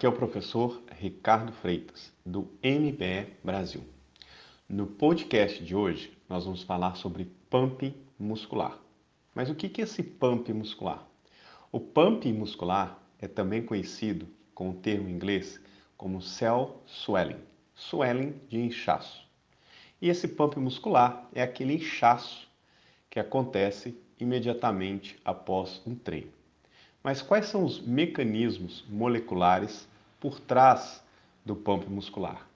Aqui é o professor Ricardo Freitas, do MBE Brasil. No podcast de hoje, nós vamos falar sobre pump muscular. Mas o que é esse pump muscular? O pump muscular é também conhecido com o termo em inglês como cell swelling, swelling de inchaço. E esse pump muscular é aquele inchaço que acontece imediatamente após um treino. Mas quais são os mecanismos moleculares por trás do pump muscular?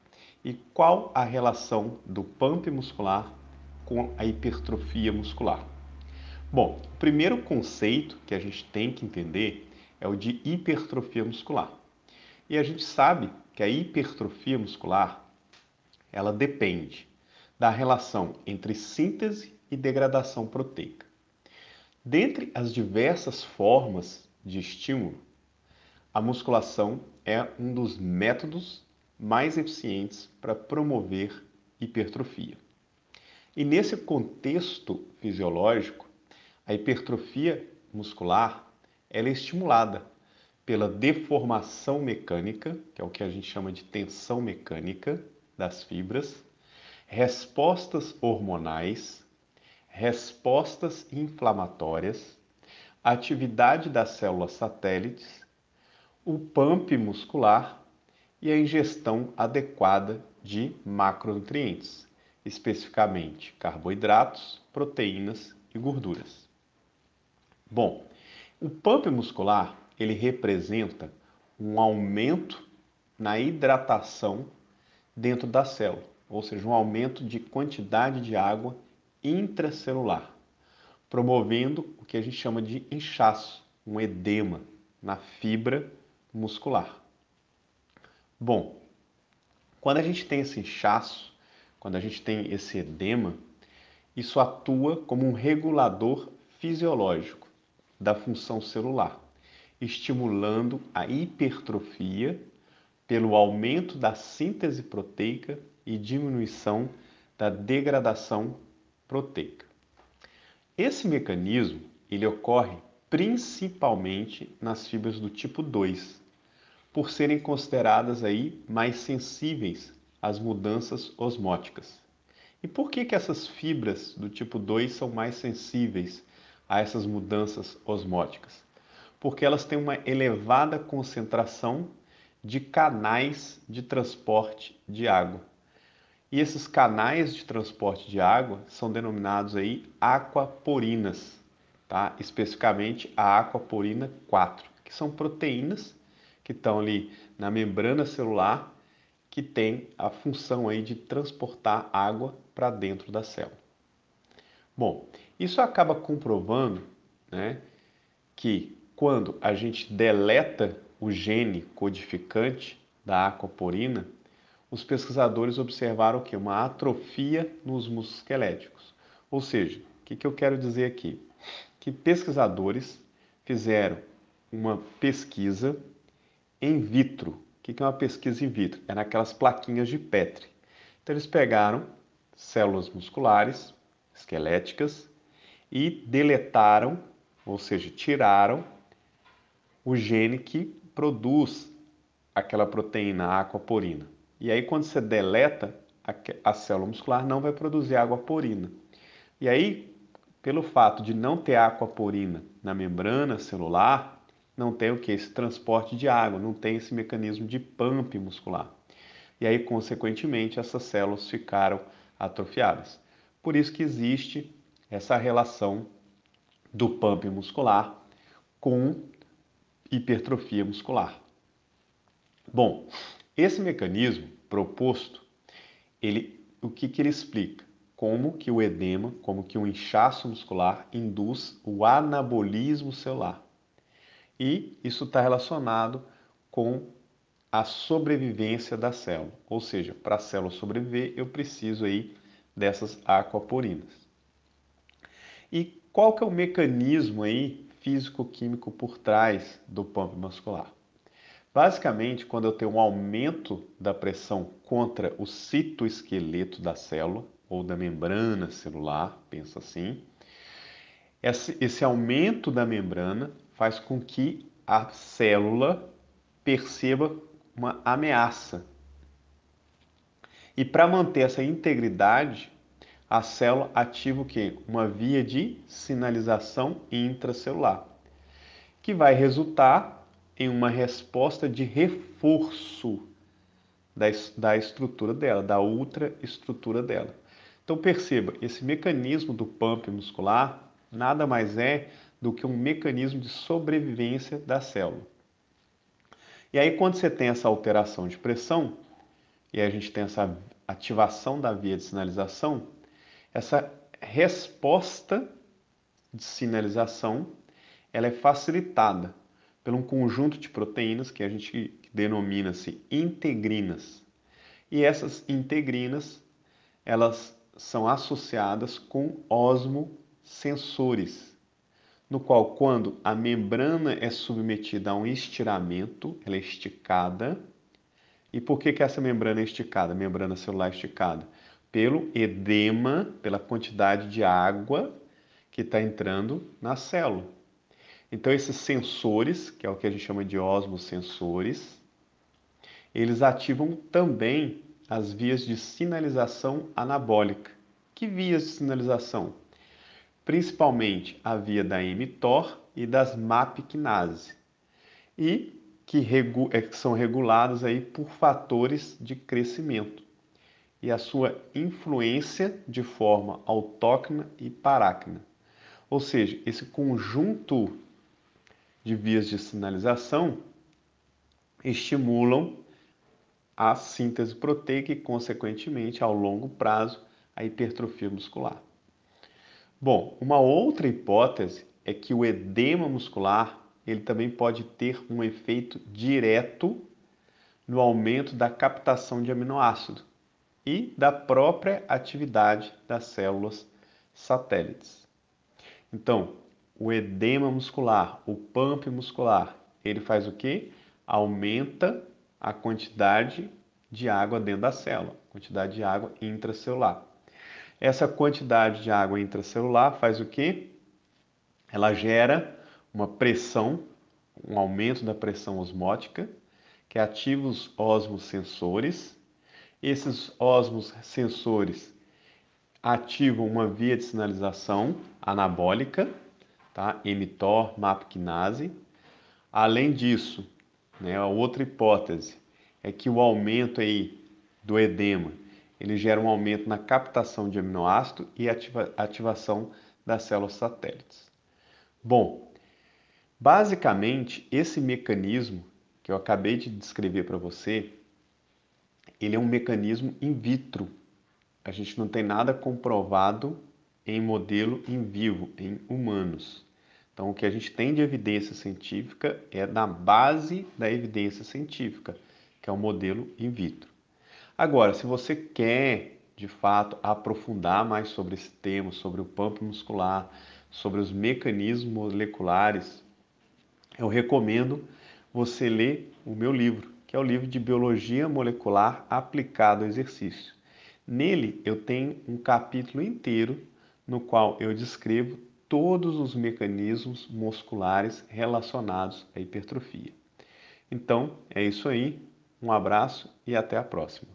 E qual a relação do pump muscular com a hipertrofia muscular? Bom, o primeiro conceito que a gente tem que entender é o de hipertrofia muscular. E a gente sabe que a hipertrofia muscular ela depende da relação entre síntese e degradação proteica. Dentre as diversas formas de estímulo, a musculação é um dos métodos mais eficientes para promover hipertrofia. E nesse contexto fisiológico, a hipertrofia muscular ela é estimulada pela deformação mecânica, que é o que a gente chama de tensão mecânica das fibras, respostas hormonais, respostas inflamatórias, atividade das células satélites, o pump muscular e a ingestão adequada de macronutrientes, especificamente carboidratos, proteínas e gorduras. Bom, o pump muscular ele representa um aumento na hidratação dentro da célula, ou seja, um aumento de quantidade de água intracelular promovendo o que a gente chama de inchaço, um edema na fibra muscular. Bom, quando a gente tem esse inchaço, quando a gente tem esse edema, isso atua como um regulador fisiológico da função celular, estimulando a hipertrofia pelo aumento da síntese proteica e diminuição da degradação proteica. Esse mecanismo ele ocorre principalmente nas fibras do tipo 2, por serem consideradas aí mais sensíveis às mudanças osmóticas. E por que, que essas fibras do tipo 2 são mais sensíveis a essas mudanças osmóticas? Porque elas têm uma elevada concentração de canais de transporte de água. E esses canais de transporte de água são denominados aí aquaporinas, tá? especificamente a aquaporina 4, que são proteínas que estão ali na membrana celular que tem a função aí de transportar água para dentro da célula. Bom, isso acaba comprovando né, que quando a gente deleta o gene codificante da aquaporina, os pesquisadores observaram que uma atrofia nos músculos esqueléticos. Ou seja, o que, que eu quero dizer aqui? Que pesquisadores fizeram uma pesquisa em vitro. O que, é uma pesquisa in vitro? É naquelas plaquinhas de Petri. Então eles pegaram células musculares esqueléticas e deletaram, ou seja, tiraram o gene que produz aquela proteína aquaporina. E aí, quando você deleta, a, a célula muscular não vai produzir água porina. E aí, pelo fato de não ter aquaporina na membrana celular, não tem o que? Esse transporte de água, não tem esse mecanismo de pump muscular. E aí, consequentemente, essas células ficaram atrofiadas. Por isso que existe essa relação do pump muscular com hipertrofia muscular. Bom, esse mecanismo proposto, ele, o que, que ele explica? Como que o edema, como que o inchaço muscular induz o anabolismo celular. E isso está relacionado com a sobrevivência da célula. Ou seja, para a célula sobreviver, eu preciso aí dessas aquaporinas. E qual que é o mecanismo aí físico-químico por trás do pump muscular? Basicamente, quando eu tenho um aumento da pressão contra o citoesqueleto da célula ou da membrana celular, pensa assim, esse, aumento da membrana faz com que a célula perceba uma ameaça. E para manter essa integridade, a célula ativa o quê? Uma via de sinalização intracelular, que vai resultar em uma resposta de reforço da, da estrutura dela, da ultraestrutura dela. Então perceba, esse mecanismo do pump muscular nada mais é do que um mecanismo de sobrevivência da célula. E aí quando você tem essa alteração de pressão, e a gente tem essa ativação da via de sinalização, essa resposta de sinalização ela é facilitada por um conjunto de proteínas que a gente denomina-se integrinas. E essas integrinas, elas são associadas com osmosensores, no qual quando a membrana é submetida a um estiramento, ela é esticada. E por que, que essa membrana é esticada, membrana celular esticada? Pelo edema, pela quantidade de água que está entrando na célula. Então, esses sensores, que é o que a gente chama de osmosensores, eles ativam também as vias de sinalização anabólica. Que vias de sinalização? Principalmente a via da mTOR e das MAP. E que, regu é, que são reguladas aí por fatores de crescimento e a sua influência de forma autóctona e paráquina. Ou seja, esse conjunto de vias de sinalização estimulam a síntese proteica e, consequentemente, ao longo prazo, a hipertrofia muscular. Bom, uma outra hipótese é que o edema muscular ele também pode ter um efeito direto no aumento da captação de aminoácido e da própria atividade das células satélites. Então, o edema muscular, o pump muscular, ele faz o que? Aumenta a quantidade de água dentro da célula, quantidade de água intracelular. Essa quantidade de água intracelular faz o que? Ela gera uma pressão, um aumento da pressão osmótica, que ativa os osmosensores. Esses osmosensores ativam uma via de sinalização anabólica, tá? mTOR, MAP quinase. Além disso, né, a outra hipótese é que o aumento aí do edema ele gera um aumento na captação de aminoácido e ativa, ativação das células satélites. Bom, basicamente esse mecanismo que eu acabei de descrever para você, ele é um mecanismo in vitro. A gente não tem nada comprovado em modelo em vivo, em humanos. Então, o que a gente tem de evidência científica é na base da evidência científica, que é o modelo in vitro. Agora, se você quer, de fato, aprofundar mais sobre esse tema, sobre o pump muscular, sobre os mecanismos moleculares, eu recomendo você ler o meu livro, que é o livro de Biologia Molecular aplicado ao exercício. Nele eu tenho um capítulo inteiro no qual eu descrevo todos os mecanismos musculares relacionados à hipertrofia. Então, é isso aí. Um abraço e até a próxima.